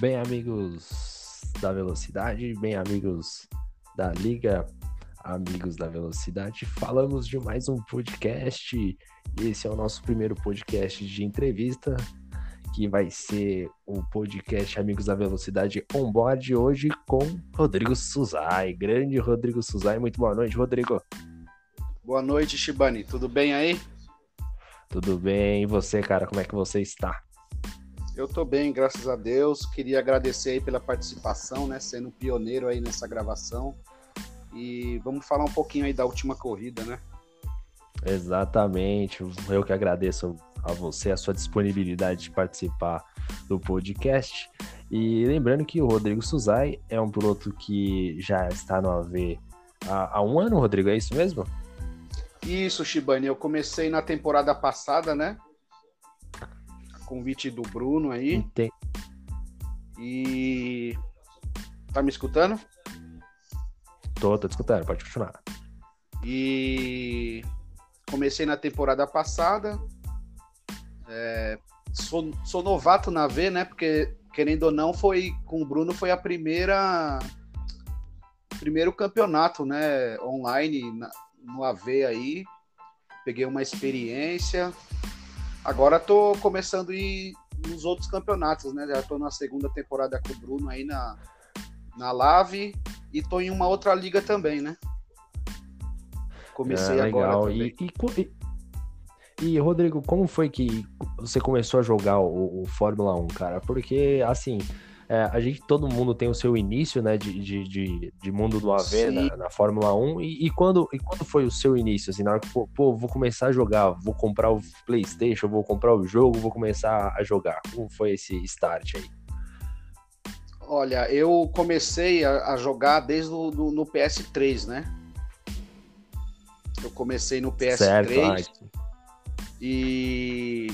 Bem, amigos da velocidade, bem, amigos da Liga, amigos da velocidade, falamos de mais um podcast. Esse é o nosso primeiro podcast de entrevista, que vai ser o podcast Amigos da Velocidade Onboard hoje com Rodrigo Suzai. Grande Rodrigo Suzai, muito boa noite, Rodrigo. Boa noite, Shibani. Tudo bem aí? Tudo bem, e você, cara, como é que você está? Eu tô bem, graças a Deus. Queria agradecer aí pela participação, né? Sendo pioneiro aí nessa gravação. E vamos falar um pouquinho aí da última corrida, né? Exatamente. Eu que agradeço a você a sua disponibilidade de participar do podcast. E lembrando que o Rodrigo Suzai é um piloto que já está no AV há, há um ano, Rodrigo, é isso mesmo? Isso, Shibani. Eu comecei na temporada passada, né? Convite do Bruno aí. Entendi. E. Tá me escutando? Tô, tô te escutando, pode continuar. E comecei na temporada passada. É... Sou, sou novato na V, né? Porque, querendo ou não, foi com o Bruno foi a primeira. Primeiro campeonato, né? Online na, no AV aí. Peguei uma experiência. Agora tô começando a ir nos outros campeonatos, né? Já tô na segunda temporada com o Bruno aí na, na Lave e tô em uma outra liga também, né? Comecei é, agora e, e, e, Rodrigo, como foi que você começou a jogar o, o Fórmula 1, cara? Porque, assim, é, a gente, todo mundo tem o seu início, né, de, de, de, de mundo do AV na, na, Fórmula 1, e, e, quando, e quando foi o seu início, assim, na hora que, pô, pô, vou começar a jogar, vou comprar o Playstation, vou comprar o jogo, vou começar a jogar, como foi esse start aí? Olha, eu comecei a, a jogar desde o do, no PS3, né? Eu comecei no PS3 certo, e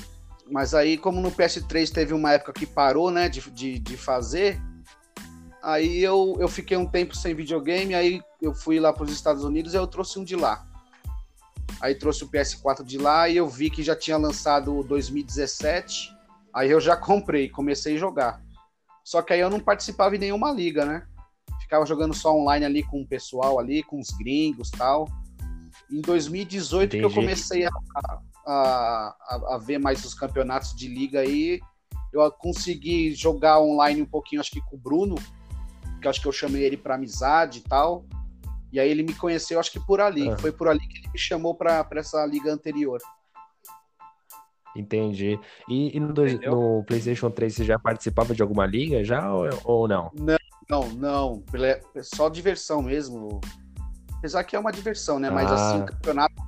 mas aí, como no PS3 teve uma época que parou, né, de, de, de fazer, aí eu, eu fiquei um tempo sem videogame, aí eu fui lá para os Estados Unidos e eu trouxe um de lá. Aí trouxe o PS4 de lá e eu vi que já tinha lançado 2017. Aí eu já comprei, comecei a jogar. Só que aí eu não participava em nenhuma liga, né? Ficava jogando só online ali com o pessoal ali, com os gringos tal. Em 2018 Entendi. que eu comecei a, a, a, a, ver mais os campeonatos de liga aí, eu consegui jogar online um pouquinho, acho que com o Bruno, que acho que eu chamei ele para amizade e tal. E aí ele me conheceu, acho que por ali. É. Foi por ali que ele me chamou para essa liga anterior. Entendi. E, e no, dois, no, PlayStation 3 você já participava de alguma liga já ou, ou não? Não, não, não. Só diversão mesmo. Apesar que é uma diversão, né? Mas assim, ah. assim, campeonato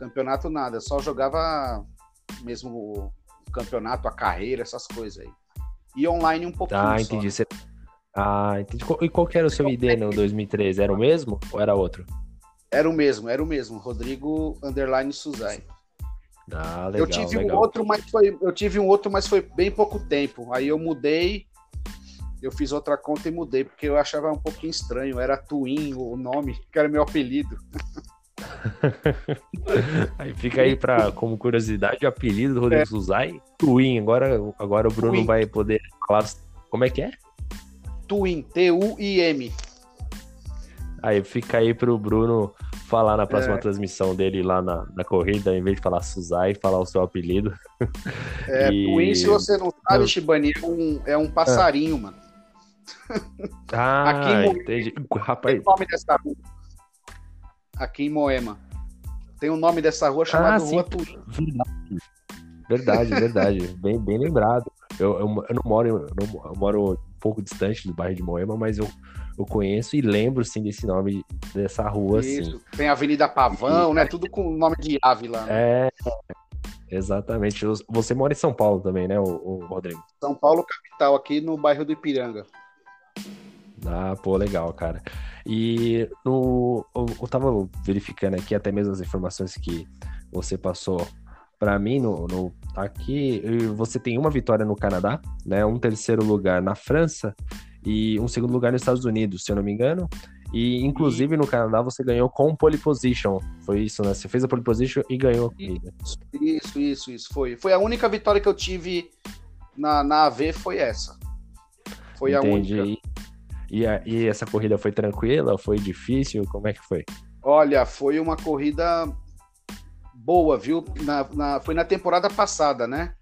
Campeonato nada, só jogava mesmo o campeonato, a carreira, essas coisas aí. E online um pouquinho. Ah, entendi. Só, né? Ah, entendi. E qual que era o seu ID no 2013? Era o mesmo ou era outro? Era o mesmo, era o mesmo. Rodrigo Underline Suzai. Ah, legal, eu tive legal. um outro, mas foi, eu tive um outro, mas foi bem pouco tempo. Aí eu mudei, eu fiz outra conta e mudei, porque eu achava um pouquinho estranho. Era Twin o nome, que era meu apelido. aí fica aí para como curiosidade o apelido do Rodrigo é. Suzai, Twin. Agora, agora o Bruno Twin. vai poder falar como é que é? Twin, T-U-I-M. Aí fica aí pro Bruno falar na próxima é. transmissão dele lá na, na corrida, em vez de falar Suzai, falar o seu apelido. É, e... Twin, se você não sabe, Shibani, é um, é um passarinho, mano. Ah, Aqui entendi. Rapaz. o nome dessa rua aqui em Moema. Tem o um nome dessa rua chamada ah, Rua Turim. Verdade, verdade. bem, bem lembrado. Eu, eu, eu não moro, eu, não, eu moro um pouco distante do bairro de Moema, mas eu, eu conheço e lembro sim desse nome dessa rua. Isso. Sim. Tem a Avenida Pavão, e... né? Tudo com o nome de ave lá. Né? É, exatamente. Você mora em São Paulo também, né, o, o Rodrigo? São Paulo, capital, aqui no bairro do Ipiranga. Ah, pô, legal, cara. E no, eu, eu tava verificando aqui até mesmo as informações que você passou para mim no, no, aqui você tem uma vitória no Canadá, né, um terceiro lugar na França e um segundo lugar nos Estados Unidos, se eu não me engano. E inclusive no Canadá você ganhou com pole position. Foi isso, né? Você fez a pole position e ganhou a corrida. Isso, isso, isso foi. Foi a única vitória que eu tive na, na AV foi essa. Foi Entendi. a única. E, a, e essa corrida foi tranquila? Foi difícil? Como é que foi? Olha, foi uma corrida boa, viu? Na, na, foi na temporada passada, né?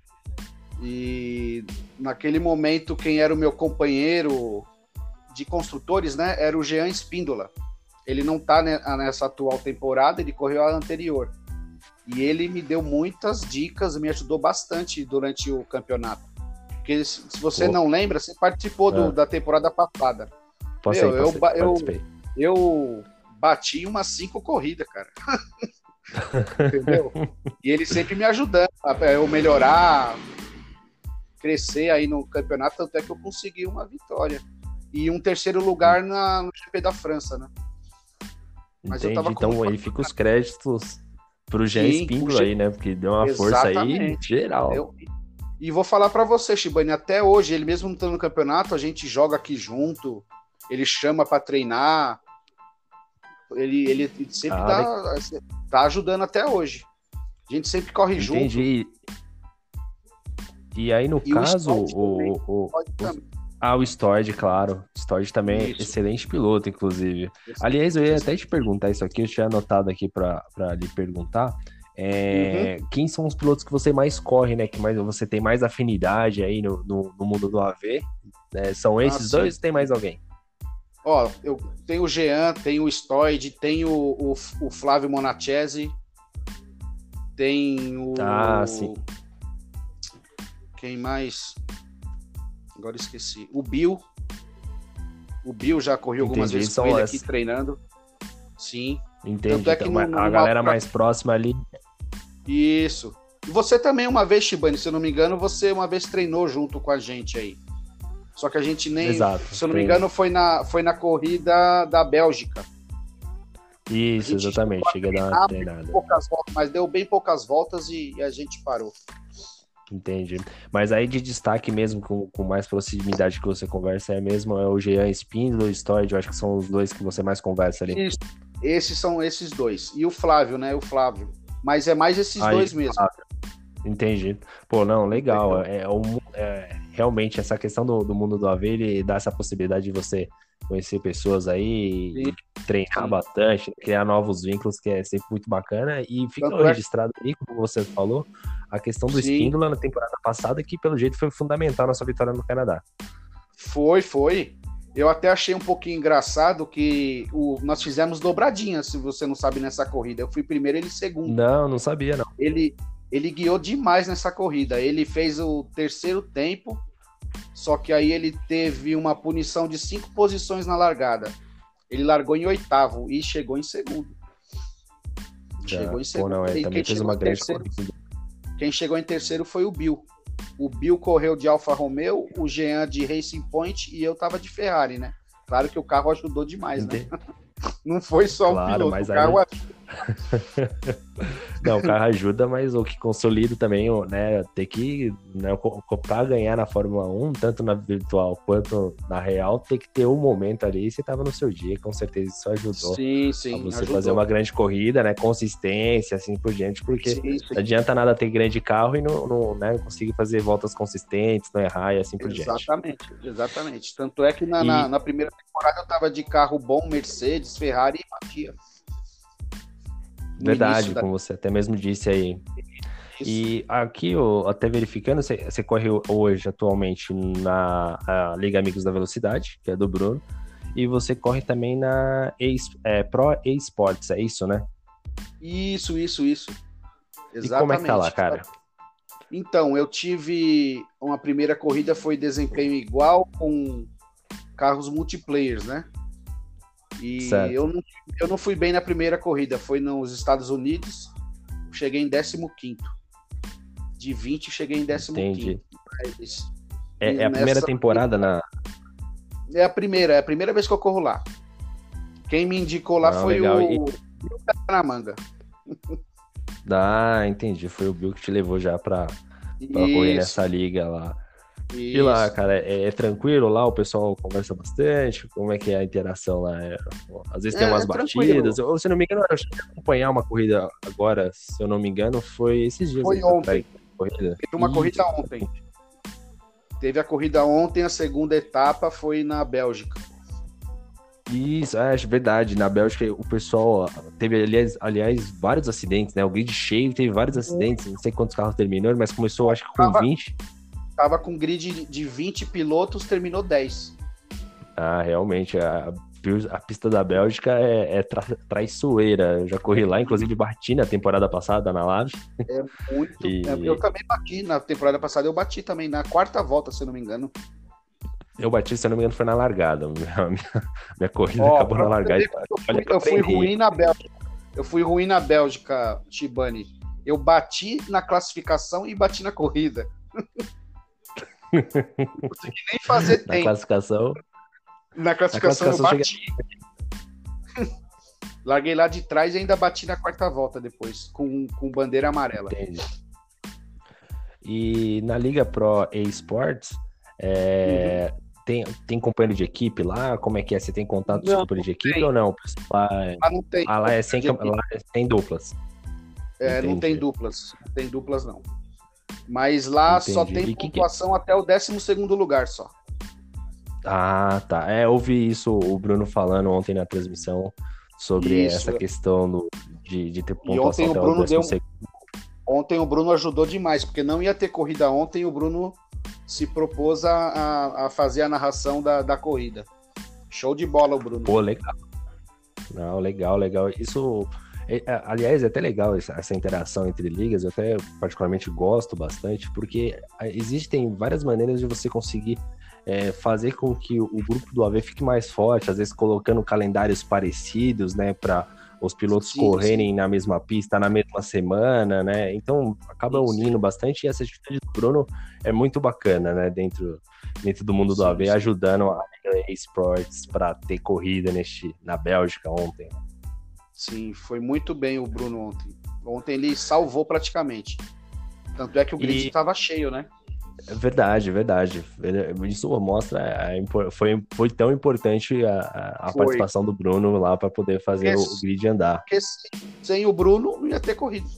E naquele momento, quem era o meu companheiro de construtores, né? Era o Jean Espíndola. Ele não tá nessa atual temporada, ele correu a anterior. E ele me deu muitas dicas, me ajudou bastante durante o campeonato. Porque se você Pô. não lembra, você participou do, ah. da temporada passada. Posso Meu, eu, eu, eu bati umas cinco corridas, cara. Entendeu? E ele sempre me ajudando a eu melhorar, crescer aí no campeonato, até que eu consegui uma vitória. E um terceiro lugar na, no GP da França, né? Mas Entendi, então aí fica os créditos pro Jean Espíndola aí, né? Porque deu uma Exatamente. força aí geral. Eu, e vou falar para você, Shibane, até hoje, ele mesmo não estando no campeonato, a gente joga aqui junto, ele chama para treinar, ele, ele sempre ah, tá, tá, ajudando até hoje. A gente sempre corre Entendi. junto. E aí, no e caso, o, o, o, ah, o Storage, claro. O Storage também é isso. é excelente piloto, inclusive. Isso. Aliás, eu ia até te perguntar isso aqui, eu tinha anotado aqui para lhe perguntar. É, uhum. Quem são os pilotos que você mais corre, né? Que mais, você tem mais afinidade aí no, no, no mundo do AV? Né? São ah, esses ah, dois ou tem mais alguém? Ó, eu tenho o Jean, tenho o Stoid, tenho o, o, Flávio Monachese, tem o. Ah, sim. Quem mais? Agora esqueci. O Bill. O Bill já correu algumas Entendi, vezes com ele aqui treinando. Sim. Entendi. É então, no, a galera mais próxima ali isso. E você também, uma vez, Shibane, se eu não me engano, você uma vez treinou junto com a gente aí. Só que a gente nem. Exato, se eu não me engano, foi na, foi na corrida da Bélgica. Isso, exatamente. Cheguei a dar uma treinada. Poucas voltas, mas deu bem poucas voltas e, e, a gente parou. Entendi. Mas aí de destaque mesmo, com, com mais proximidade que você conversa, é mesmo é o Jean Spindle e o Storage, eu acho que são os dois que você mais conversa ali. Isso. Esses são esses dois. E o Flávio, né? O Flávio. Mas é mais esses Aí, dois mesmo. Ah, entendi. Pô, não, legal. É, é, é, realmente essa questão do, do mundo do AV, ele dá essa possibilidade de você conhecer pessoas aí, Sim. treinar Sim. bastante, criar novos vínculos, que é sempre muito bacana. E fica é registrado aí, como você falou, a questão do Espíndola na temporada passada, que pelo jeito foi fundamental na sua vitória no Canadá. Foi, foi. Eu até achei um pouquinho engraçado que o, nós fizemos dobradinha, se você não sabe, nessa corrida. Eu fui primeiro, ele segundo. Não, não sabia, não. Ele, ele guiou demais nessa corrida. Ele fez o terceiro tempo, só que aí ele teve uma punição de cinco posições na largada. Ele largou em oitavo e chegou em segundo. Chegou em segundo. Pô, não, ele também fez uma grande terceiro, corrida. Quem chegou em terceiro foi o Bill. O Bill correu de Alfa Romeo, o Jean de Racing Point e eu tava de Ferrari, né? Claro que o carro ajudou demais, né? Não foi só claro, o piloto, mas o carro aí... Não, o carro ajuda, mas o que consolida também, né, ter que, né, para ganhar na Fórmula 1, tanto na virtual quanto na real, tem que ter um momento ali e você tava no seu dia, com certeza isso ajudou. Sim, sim. A você ajudou. fazer uma grande corrida, né, consistência, assim por diante, porque sim, sim. não adianta nada ter grande carro e não, não né, conseguir fazer voltas consistentes, não errar e assim por exatamente, diante. Exatamente, exatamente. Tanto é que na, e... na, na primeira temporada eu tava de carro bom, Mercedes, Ferrari e batia. Verdade, como você até mesmo disse aí. Isso. E aqui, eu, até verificando, você, corre hoje atualmente na Liga Amigos da Velocidade, que é do Bruno, e você corre também na é, Pro Esports, é isso, né? Isso, isso, isso. Exatamente. E como é que tá lá, cara? Então, eu tive uma primeira corrida, foi desempenho igual com carros multiplayers, né? E eu não, eu não fui bem na primeira corrida, foi nos Estados Unidos, cheguei em 15. De 20, cheguei em 15. Entendi. Mas, é, é, a primeira temporada na. É a primeira, é a primeira vez que eu corro lá. Quem me indicou lá foi legal. o. E... na manga. Ah, entendi. Foi o Bill que te levou já pra, pra correr nessa liga lá. Isso. E lá, cara, é, é, tranquilo lá? O pessoal conversa bastante? Como é que é a interação lá? É, às vezes tem é, umas é batidas. Ou, se não me engano, eu cheguei a acompanhar uma corrida agora, se eu não me engano, foi esses dias. Foi ontem. Corrida. Teve uma Isso. corrida ontem. Teve a corrida ontem, a segunda etapa foi na Bélgica. Isso, é verdade. Na Bélgica, o pessoal teve, aliás, aliás, vários acidentes, né? O grid cheio teve vários acidentes. Não sei quantos carros terminaram, mas começou, acho que com tava, 20. Tava com grid de 20 pilotos, terminou 10. Ah, realmente. A, a pista da Bélgica é, é tra, traiçoeira. Eu já corri lá, inclusive bati na temporada passada na Live. É muito. e... É, eu também bati na temporada passada, eu bati também na quarta volta, se eu não me engano. Eu bati, se eu não me engano, foi na largada. Minha, minha, minha corrida oh, acabou na largada. Eu fui, eu fui ruim na Bélgica. Eu fui ruim na Bélgica, Tibani. Eu bati na classificação e bati na corrida. não consegui nem fazer tempo. Na classificação. Na classificação, na classificação eu bati. Cheguei... Larguei lá de trás e ainda bati na quarta volta depois, com, com bandeira amarela. Entendi. E na Liga Pro eSports, é, uhum. tem, tem companheiro de equipe lá? Como é que é? Você tem contato com companheiro de equipe tem. ou não? Lá, ah, não tem. Ah, lá é sem, lá é sem duplas. É, não tem duplas. Não tem duplas, não. Mas lá Entendi. só tem pontuação que... até o 12 lugar só. Ah, tá. É, ouvi isso o Bruno falando ontem na transmissão sobre isso. essa questão do, de, de ter pontuação e ontem até o Bruno deu... Ontem o Bruno ajudou demais, porque não ia ter corrida ontem, o Bruno se propôs a, a fazer a narração da, da corrida. Show de bola o Bruno. Pô, legal. Não, legal, legal. Isso, é, é, aliás, é até legal essa interação entre ligas, eu até particularmente gosto bastante, porque é, existem várias maneiras de você conseguir é, fazer com que o grupo do AV fique mais forte, às vezes colocando calendários parecidos, né, para os pilotos sim, correrem sim. na mesma pista na mesma semana, né? Então acaba sim, unindo bastante e essa atitude do Bruno é muito bacana, né? Dentro, dentro do mundo do AV, ajudando a Esports para ter corrida neste, na Bélgica ontem. Sim, foi muito bem o Bruno ontem. Ontem ele salvou praticamente. Tanto é que o grid estava cheio, né? É verdade, verdade. Isso mostra a, foi, foi tão importante a, a participação do Bruno lá para poder fazer o, grid andar. Porque sem o Bruno não ia ter corrido.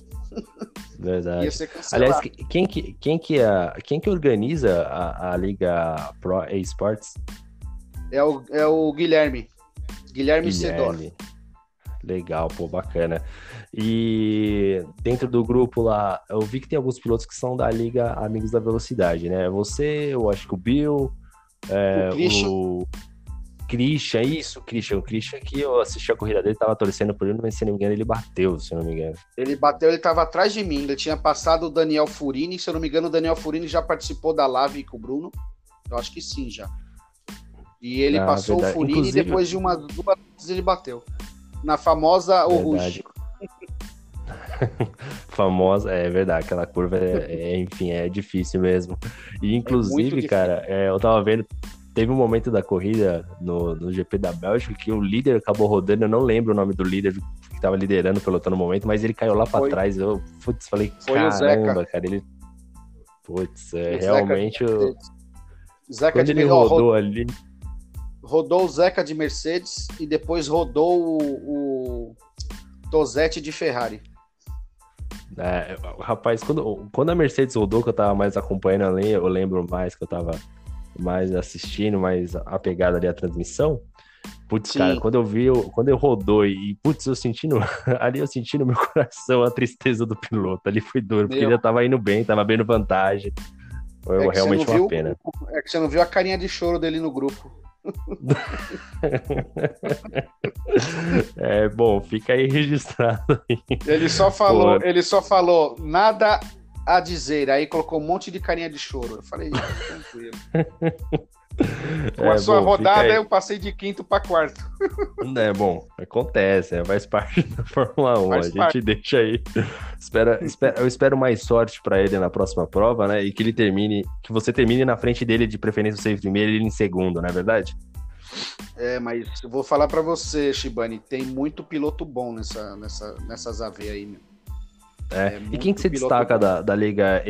Verdade. Aliás, quem que, quem que, é, quem que organiza a, a Liga Pro Esports? É o, é o Guilherme. Guilherme, Guilherme. Cedor. Legal, pô, bacana. E dentro do grupo lá, eu vi que tem alguns pilotos que são da Liga Amigos da Velocidade, né? Você, eu acho que o Bill, é, o, Christian, isso, Christian. O Christian que eu assisti a corrida dele, tava torcendo por ele, mas se não me engano, ele bateu, se não me engano. Ele bateu, ele tava atrás de mim, ele tinha passado o Daniel Furini, se eu não me engano, o Daniel Furini já participou da live com o Bruno. Eu acho que sim, já. E ele ah, passou verdade. o Furini Inclusive... e depois de uma duas ele bateu. Na famosa Oruge. famosa, é verdade, aquela curva é, é, enfim, é difícil mesmo. E é inclusive, é cara, é, eu tava vendo, teve um momento da corrida no, no GP da Bélgica que o líder acabou rodando, eu não lembro o nome do líder que tava liderando o pelotão no momento, mas ele caiu lá para trás. Eu putz, falei, Foi caramba, cara, ele. Putz, é, realmente. Zeca, o... Zeca Quando ele rodou ali. Rodou o Zeca de Mercedes e depois rodou o, o Tosetti de Ferrari. É, rapaz, quando, quando a Mercedes rodou, que eu tava mais acompanhando ali, eu lembro mais que eu tava mais assistindo, mais apegado ali à transmissão. Putz, Sim. cara, quando eu vi, eu, quando eu rodou e, putz, eu sentindo, ali eu senti no meu coração a tristeza do piloto. Ali foi duro, porque ele já tava indo bem, tava vendo vantagem. Foi é realmente uma viu, pena. É que você não viu a carinha de choro dele no grupo. é bom, fica aí registrado. Ele só falou, Pô. ele só falou nada a dizer, aí colocou um monte de carinha de choro. Eu falei, tranquilo. Com é, a sua bom, rodada, eu passei de quinto para quarto. É bom, acontece, é, faz parte da Fórmula 1. Faz a parte. gente deixa aí. Espera, espera, eu espero mais sorte para ele na próxima prova, né? E que ele termine, que você termine na frente dele, de preferência você em primeiro e ele em segundo, não é verdade? É, mas eu vou falar para você, Shibani, tem muito piloto bom nessa, nessa, nessas AV aí, meu. É. é e quem que você destaca da, da liga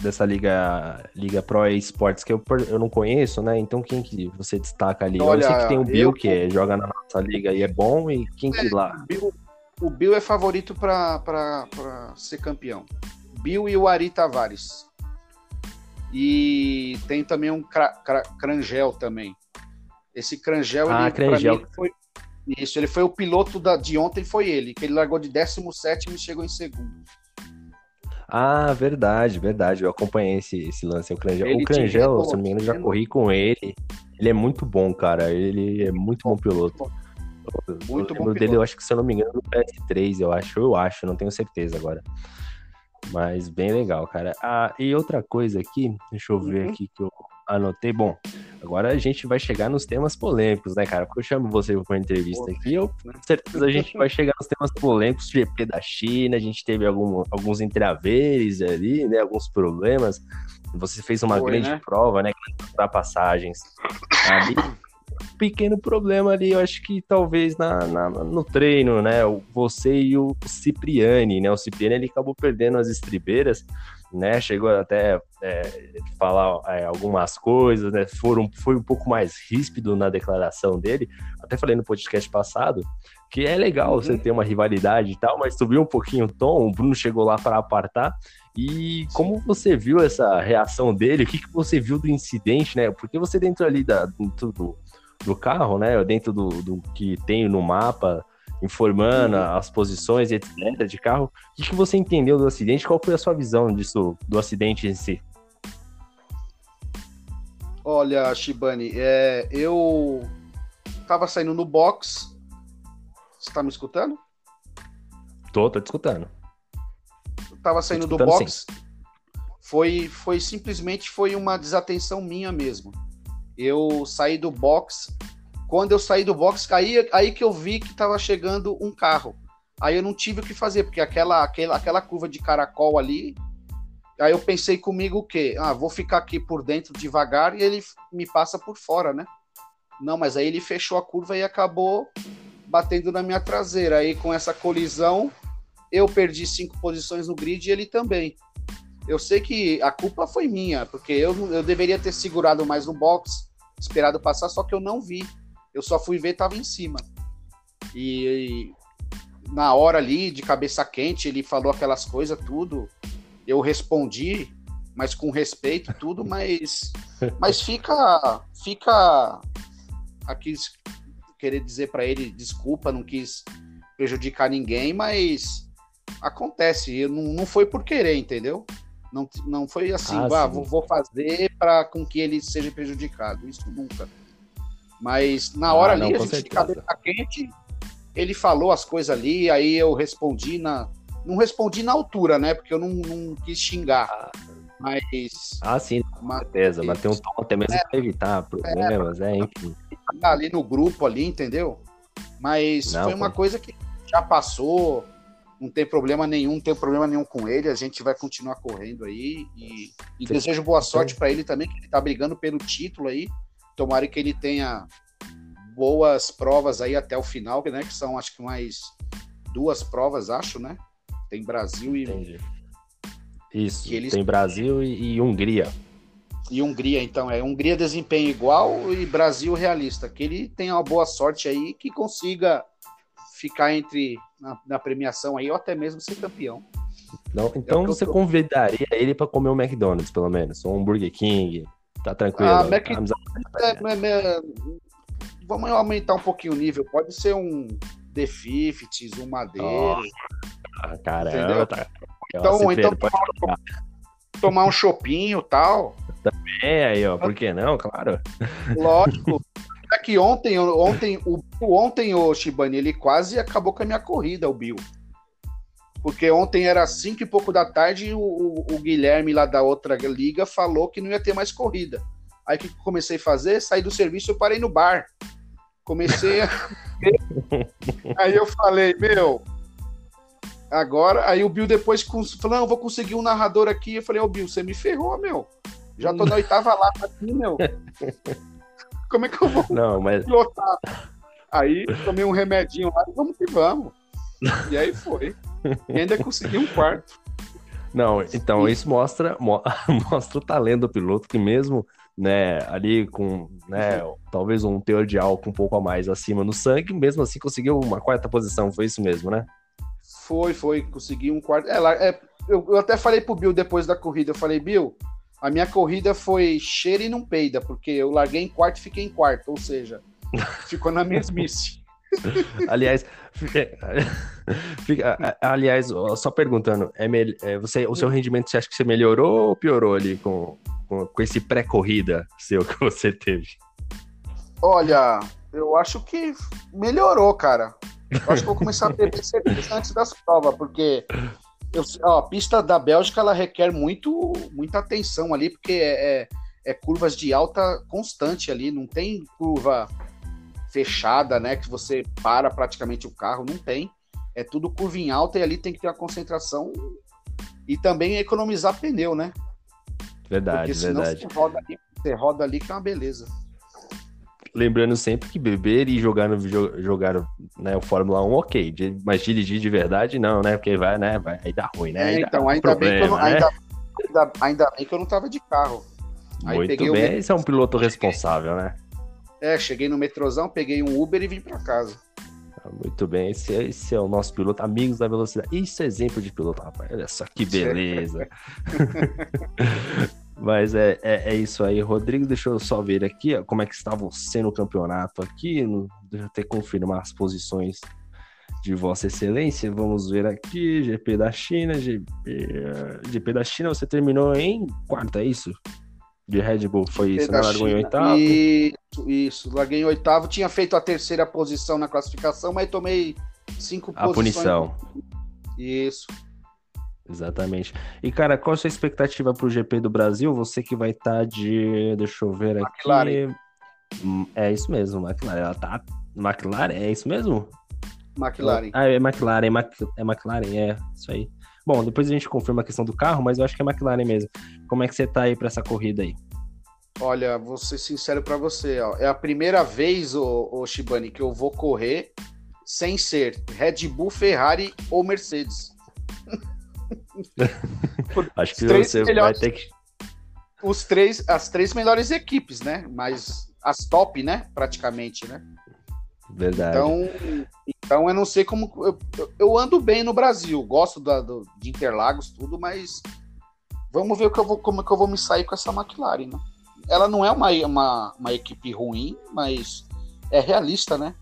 dessa liga liga Pro Esports que eu, eu não conheço, né? Então quem que você destaca ali? Olha, eu sei que tem o Bill eu... que é, joga na nossa liga e é bom e quem é, que lá? Bill, o Bill é favorito para ser campeão. Bill e o Ari Tavares. E tem também um cra, cra, Crangel também. Esse Crangel, ah, ele, Crangel. Mim, foi, isso, ele foi o piloto da, de ontem, foi ele, que ele largou de 17 e chegou em segundo. Ah, verdade, verdade. Eu acompanhei esse, esse lance. O Crangel, o Crangel se não me engano, já corri com ele. Ele é muito bom, cara. Ele é muito bom piloto. Muito eu bom piloto. dele, eu acho que, se eu não me engano, no PS3, eu acho. Eu acho, não tenho certeza agora. Mas bem legal, cara. Ah, e outra coisa aqui, deixa eu ver uhum. aqui que eu anotei. Bom, agora a gente vai chegar nos temas polêmicos, né, cara? Porque eu chamo você para uma entrevista aqui, eu com certeza a gente vai chegar nos temas polêmicos, GP da China, a gente teve algum, alguns entraveres ali, né, alguns problemas. Você fez uma Foi, grande né? prova, né, ultrapassagens. Ali pequeno problema ali, eu acho que talvez na, na, no treino, né? Você e o Cipriani, né? O Cipriani ele acabou perdendo as estribeiras, né? Chegou até é, falar é, algumas coisas, né? Foram, foi um pouco mais ríspido na declaração dele. Até falei no podcast passado que é legal uhum. você ter uma rivalidade e tal, mas subiu um pouquinho o tom. O Bruno chegou lá para apartar. E como você viu essa reação dele? O que, que você viu do incidente, né? Porque você dentro ali da, dentro do, do carro, né? Dentro do, do que tem no mapa, informando uhum. as posições, etc. de carro. O que, que você entendeu do acidente? Qual foi a sua visão disso, do acidente em si? Olha, Shibani, é, eu tava saindo no box. Você tá me escutando? Tô, tô te escutando. Eu tava saindo do box. Sim. Foi, foi simplesmente foi uma desatenção minha mesmo. Eu saí do box. Quando eu saí do box, aí, aí que eu vi que estava chegando um carro. Aí eu não tive o que fazer, porque aquela, aquela, aquela curva de caracol ali. Aí eu pensei comigo o quê? Ah, vou ficar aqui por dentro devagar e ele me passa por fora, né? Não, mas aí ele fechou a curva e acabou batendo na minha traseira. Aí com essa colisão, eu perdi cinco posições no grid e ele também. Eu sei que a culpa foi minha, porque eu, eu deveria ter segurado mais no box, esperado passar, só que eu não vi. Eu só fui ver tava em cima. E, e na hora ali, de cabeça quente, ele falou aquelas coisas, tudo. Eu respondi, mas com respeito, tudo, mas, mas fica, fica aqui querer dizer para ele desculpa, não quis prejudicar ninguém, mas acontece, não, não foi por querer, entendeu? Não, não foi assim, ah, ah vou fazer para com que ele seja prejudicado. Isso nunca. Mas na hora ah, ali, não, a gente de cabeça quente, ele falou as coisas ali, aí eu respondi na. Não respondi na altura, né? Porque eu não, não quis xingar. Ah, mas. Ah, sim, com certeza. Mas tem um tom até mesmo é, para evitar problemas, é, é enfim. Ali no grupo ali, entendeu? Mas não, foi uma coisa que já passou não tem problema nenhum, não tem problema nenhum com ele, a gente vai continuar correndo aí e, e desejo boa sorte para ele também, que ele tá brigando pelo título aí. Tomara que ele tenha boas provas aí até o final, né? Que são acho que mais duas provas, acho, né? Tem Brasil e. Entendi. Isso. Eles... Tem Brasil e, e, Hungria. E Hungria, então, é Hungria desempenho igual e Brasil realista. Que ele tenha uma boa sorte aí que consiga ficar entre na, na premiação aí, ou até mesmo ser campeão. Não, então é você tô... convidaria ele para comer um McDonald's, pelo menos, ou um Burger King. Tá tranquilo. Ah, Mac... é, é, vamos aumentar um pouquinho o nível. Pode ser um The Fifties, um Madeira. Oh, caramba, tá. Então, então tomar, tomar um chopinho tal. Também aí, ó. Por que não? Claro. Lógico. É que ontem, ontem, o, ontem, o Shibani, ele quase acabou com a minha corrida, o Bill. Porque ontem era cinco e pouco da tarde e o, o, o, Guilherme lá da outra liga falou que não ia ter mais corrida. Aí o que comecei a fazer? Saí do serviço, eu parei no bar. Comecei a. aí eu falei, meu. Agora, aí o Bill depois falou: não, vou conseguir um narrador aqui. Eu falei, ô oh, Bill, você me ferrou, meu. Já tô na oitava lata aqui, meu. Como é que eu vou não, mas... pilotar? Aí tomei um remedinho lá e vamos que vamos. E aí foi. E ainda consegui um quarto. Não, então isso mostra, mostra o talento do piloto que mesmo né, ali com, né, talvez um teor de álcool um pouco a mais acima no sangue, mesmo assim conseguiu uma quarta posição, foi isso mesmo, né? Foi, foi, consegui um quarto. É, é eu, eu até falei pro Bill depois da corrida, eu falei, Bill, A minha corrida foi cheira e não peida, porque eu larguei em quarto e fiquei em quarto, ou seja, ficou na mesmice. Aliás, fica, aliás, só perguntando, é, é, você, o seu rendimento você acha que você melhorou ou piorou ali com, com, com esse pré-corrida seu que você teve? Olha, eu acho que melhorou, cara. Eu acho que vou começar a beber cerveja antes das provas, porque eu, ó, a pista da Bélgica ela requer muito, muita atenção ali, porque é, é, é, curvas de alta constante ali, não tem curva fechada, né? Que você para praticamente o carro, não tem. É tudo curva em alta e ali tem que ter uma concentração e também economizar pneu, né? Verdade, porque verdade. Você roda, ali, você roda ali que é uma beleza. Lembrando sempre que beber e jogar no jogar né, o Fórmula 1, ok. Mas dirigir de verdade, não, né? Porque vai, né? Vai, aí dá ruim, né? É, então, ainda, problema, bem que eu não, né? ainda, ainda, ainda, bem que eu não tava de carro. Aí Muito bem, o... esse é um piloto responsável, né? É, cheguei no metrozão, peguei um Uber e vim para casa. Ah, muito bem, esse é, esse é o nosso piloto, amigos da velocidade. Isso é exemplo de piloto, rapaz. Olha só que beleza. Mas é, é, é, isso aí, Rodrigo. Deixa eu só ver aqui ó, como é que está você no campeonato aqui. No, deixa eu até confirmar as posições de Vossa Excelência. Vamos ver aqui, GP da China, GP, GP da China, você terminou em quarta, é isso? De Red Bull, foi isso, né? Largou em oitavo? Isso, isso, larguei em oitavo. Tinha feito a terceira posição na classificação, mas tomei cinco a posições. A punição. Isso. Exatamente. E, cara, qual a sua expectativa para o GP do Brasil? Você que vai estar tá de. Deixa eu ver aqui. McLaren. Hum, é isso mesmo, McLaren. Ela tá. McLaren, é isso mesmo? McLaren. Ah, é McLaren, é McLaren, é isso aí. Bom, depois a gente confirma a questão do carro, mas eu acho que é McLaren mesmo. Como é que você tá aí para essa corrida aí? Olha, vou ser sincero para você, ó. É a primeira vez, ô, ô Shibani, que eu vou correr sem ser Red Bull, Ferrari ou Mercedes. Acho que você melhores, vai ter que. Os três, as três melhores equipes, né? Mas as top, né? Praticamente, né? Verdade. Então, então eu não sei como. Eu, eu ando bem no Brasil, gosto da, do, de Interlagos, tudo, mas vamos ver que eu vou, como é que eu vou me sair com essa McLaren, né? Ela não é uma, uma, uma equipe ruim, mas é realista, né?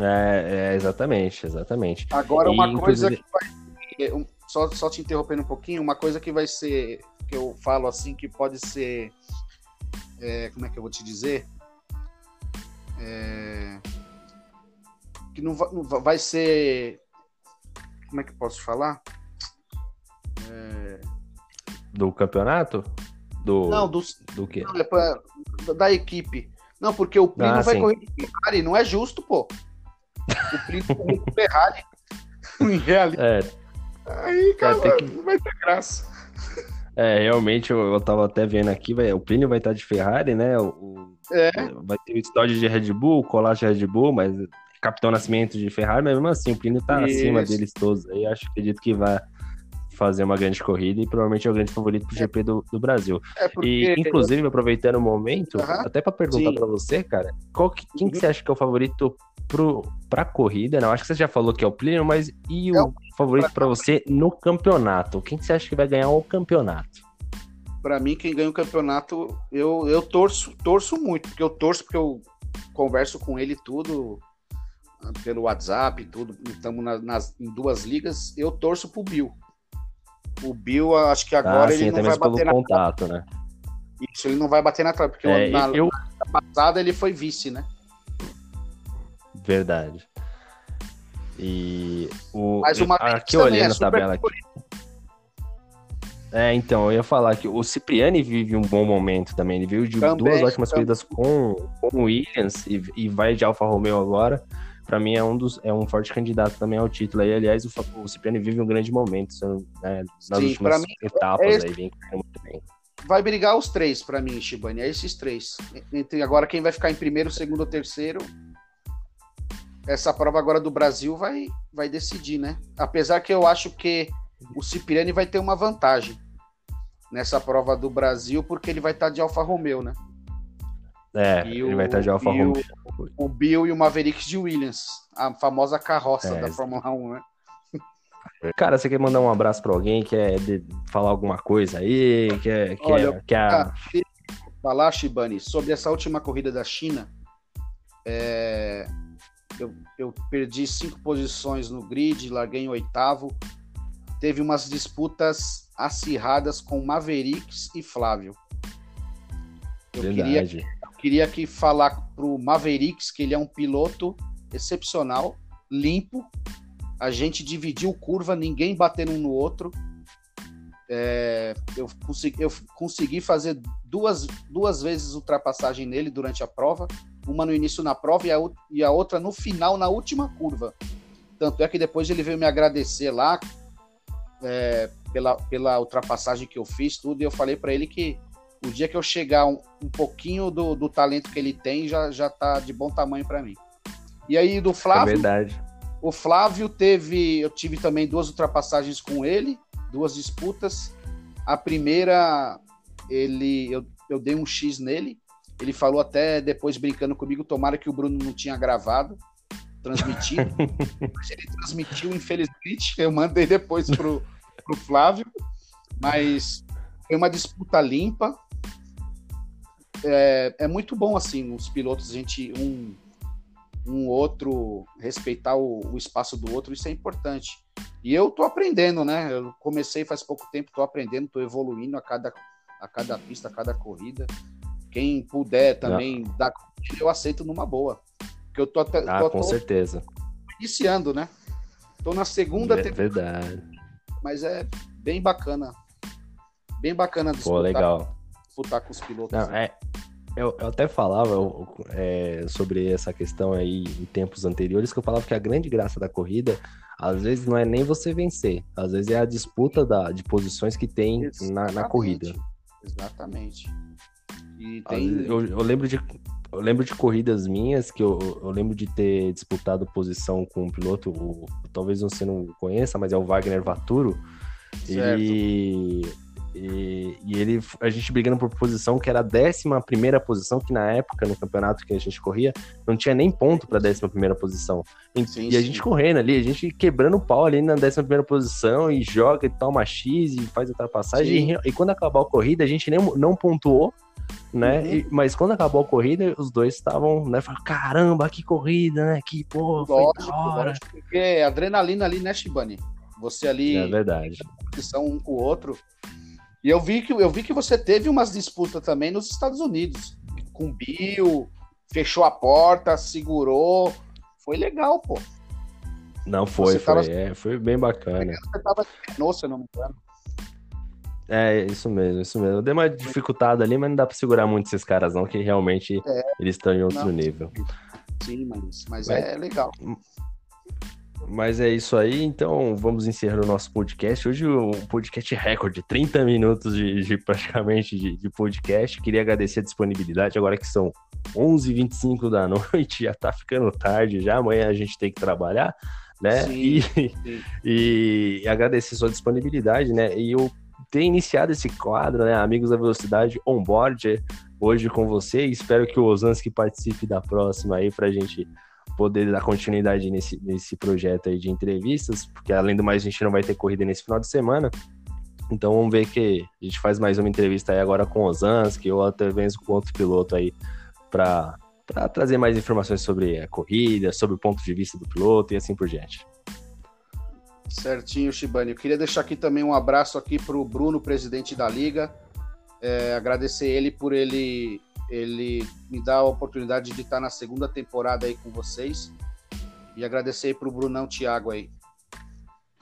É, é exatamente, exatamente. Agora, uma e, coisa inclusive... que vai só, só te interrompendo um pouquinho, uma coisa que vai ser, que eu falo assim, que pode ser, é, como é que eu vou te dizer? É, que não vai, não vai, ser, como é que eu posso falar? É, do campeonato? Do, não, do, do quê? Não, é pra, da equipe. Não, porque o Plínio ah, vai sim. correr de Ferrari, não é justo, pô. O Plínio corre de Ferrari. em realidade. É. Aí, cara, que... não vai ter graça. É, realmente, eu, eu tava até vendo aqui, vai, o Plínio vai estar de Ferrari, né? O, é. Vai ter o Dodge de Red Bull, o Colage de Red Bull, mas Capitão Nascimento de Ferrari, mas mesmo assim, o Plínio tá Isso. acima deles todos aí, acho, acredito que vai fazer uma grande corrida e provavelmente é o grande favorito pro é. GP do, do Brasil. É porque... E, inclusive, aproveitando o momento, até para perguntar para você, cara, qual que, quem que uhum. você acha que é o favorito pro, pra corrida? Não, acho que você já falou que é o Plínio, mas e o, é o... favorito para você no campeonato? Quem que você acha que vai ganhar o campeonato? Para mim, quem ganha o campeonato, eu, eu torço, torço muito, porque eu torço porque eu converso com ele tudo pelo WhatsApp, tudo, estamos na, nas, em duas ligas, eu torço pro Bill. O Bill, acho que agora ah, sim, ele não vai bater na contato, né? Isso, ele não vai bater na trave, porque é, na, eu... na passada ele foi vice, né? Verdade. E o Mas uma aqui olhando é a tabela aqui. É, então, eu ia falar que o Cipriani vive um bom momento também. Ele veio de também, duas ótimas também. corridas com, com o Williams e, e vai de Alfa Romeo agora para mim é um dos é um forte candidato também ao título. E aliás, o, o Cipriani vive um grande momento né, nas Sim, últimas mim, etapas é aí, vem muito bem. Vai brigar os três para mim, Shibani, é esses três. Entre agora quem vai ficar em primeiro, segundo ou terceiro, essa prova agora do Brasil vai vai decidir, né? Apesar que eu acho que o Cipriani vai ter uma vantagem nessa prova do Brasil porque ele vai estar de Alfa Romeo, né? É, e ele o, vai estar de Alfa Romeo. O Bill e o Mavericks de Williams, a famosa carroça é, da Fórmula 1, né? Cara, você quer mandar um abraço para alguém? Quer de- falar alguma coisa aí? Quer, quer, Olha, quer... Ah, falar, Shibani, sobre essa última corrida da China. É, eu, eu perdi cinco posições no grid, larguei em oitavo. Teve umas disputas acirradas com Mavericks e Flávio. Eu queria, eu queria aqui falar pro Mavericks que ele é um piloto excepcional, limpo. A gente dividiu curva, ninguém batendo um no outro. É, eu, consegui, eu consegui fazer duas, duas vezes ultrapassagem nele durante a prova, uma no início na prova e a, e a outra no final, na última curva. Tanto é que depois ele veio me agradecer lá é, pela, pela ultrapassagem que eu fiz, tudo, e eu falei para ele que o dia que eu chegar um, um pouquinho do, do talento que ele tem, já, já tá de bom tamanho para mim. E aí do É Flávio, verdade. o Flávio teve, eu tive também duas ultrapassagens com ele, duas disputas. A primeira, ele, eu, eu dei um X nele. Ele falou até depois brincando comigo, tomara que o Bruno não tinha gravado, transmitido. Mas ele transmitiu, infelizmente. Eu mandei depois pro, pro Flávio. Mas foi uma disputa limpa. É, é muito bom assim, os pilotos, a gente um um outro, respeitar o, o espaço do outro, isso é importante. E eu tô aprendendo, né? Eu comecei faz pouco tempo, tô aprendendo, tô evoluindo a cada, a cada pista, a cada corrida. Quem puder também dar corrida, eu aceito numa boa. Porque eu tô, até, Ah, tô, com tô certeza. iniciando, né? Tô na segunda Ver- temporada, Verdade. mas é bem bacana. Bem bacana disputar, Pô, legal. disputar com os pilotos. Não, né? é, eu, eu até falava eu, é, sobre essa questão aí em tempos anteriores, que eu falava que a grande graça da corrida, às vezes não é nem você vencer, às vezes é a disputa da, de posições que tem na, na corrida. Exatamente. E tem. Eu, eu lembro de eu lembro de corridas minhas que eu, eu lembro de ter disputado posição com um piloto, o- talvez você não conheça, mas é o Wagner Vaturo. Certo. Ele e, e ele a gente brigando por posição que era a décima primeira posição, que na época no campeonato que a gente corria não tinha nem ponto para décima primeira posição. E, Sim, e a sim. gente correndo ali, a gente quebrando o pau ali na décima primeira posição e joga e toma X e faz ultrapassagem. Sim. E, e quando acabou a corrida, a gente nem, não pontuou, né? Uhum. E- mas quando acabou a corrida, os dois estavam, né? Falaram, caramba, que corrida, né? Que porra, foi Lógico, da hora. lógico, porque é adrenalina ali, né, Shibani? Você ali, É verdade. posição um com o outro. E eu vi que eu vi que você teve umas disputas também nos Estados Unidos, com o Bill, fechou a porta, segurou. Foi legal, pô. Não foi, Você foi, tava- é, foi bem bacana. Você tava de Renault, se eu não me engano. É, isso mesmo, isso mesmo. Eu dei uma dificultada ali, mas não dá pra segurar muito esses caras, não, que realmente É. eles estão em outro Não. nível. Sim, mas, mas Mas- é legal. Mas é isso aí, então vamos encerrar o nosso podcast. Hoje um podcast recorde, 30 minutos de, de praticamente de, de podcast. Queria agradecer a disponibilidade, agora que são 11h25 da noite, já tá ficando tarde já, amanhã a gente tem que trabalhar, né? Sim, e, sim. e agradecer sua disponibilidade, né? E eu ter iniciado esse quadro, né? Amigos da Velocidade Onboard, hoje com você. Espero que o Osansky participe da próxima aí pra gente poder dar continuidade nesse, nesse projeto aí de entrevistas, porque além do mais a gente não vai ter corrida nesse final de semana. Então vamos ver que a gente faz mais uma entrevista aí agora com o Osansky ou até mesmo com outro piloto aí para trazer mais informações sobre a corrida, sobre o ponto de vista do piloto e assim por diante. Certinho, Shibani. Eu queria deixar aqui também um abraço aqui para o Bruno, presidente da liga. É, agradecer ele por ele ele me dar a oportunidade de estar na segunda temporada aí com vocês. E agradecer para o Brunão Thiago aí.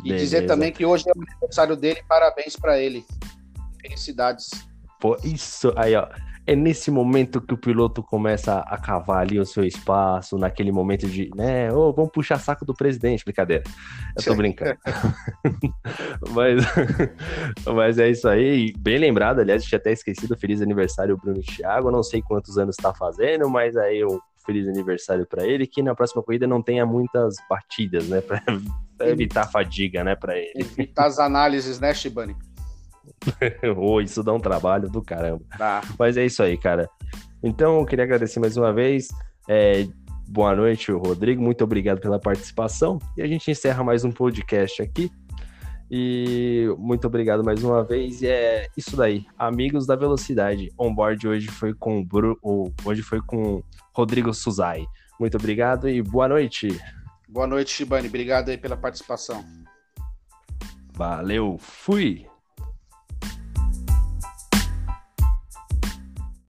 E Beleza. dizer também que hoje é o aniversário dele, parabéns para ele. Felicidades. Pô, isso aí, ó. É nesse momento que o piloto começa a cavar ali o seu espaço, naquele momento de, né, ô, vamos puxar saco do presidente, brincadeira. Eu tô brincando. mas, mas é isso aí, bem lembrado, aliás, tinha até esquecido, feliz aniversário Bruno Thiago, eu não sei quantos anos tá fazendo, mas aí um feliz aniversário para ele, que na próxima corrida não tenha muitas batidas, né, pra, pra evitar a fadiga, né, para ele. Evitar as análises, né, Shibani? Ô, isso dá um trabalho do caramba. Mas é isso aí, cara. Então, eu queria agradecer mais uma vez. É, boa noite, Rodrigo. Muito obrigado pela participação. E a gente encerra mais um podcast aqui. E muito obrigado mais uma vez. E é isso daí. Amigos da Velocidade. Onboard hoje foi com Bru... hoje foi com Rodrigo Suzai. Muito obrigado e boa noite. Boa noite, Shibani. Obrigado aí pela participação. Valeu, fui!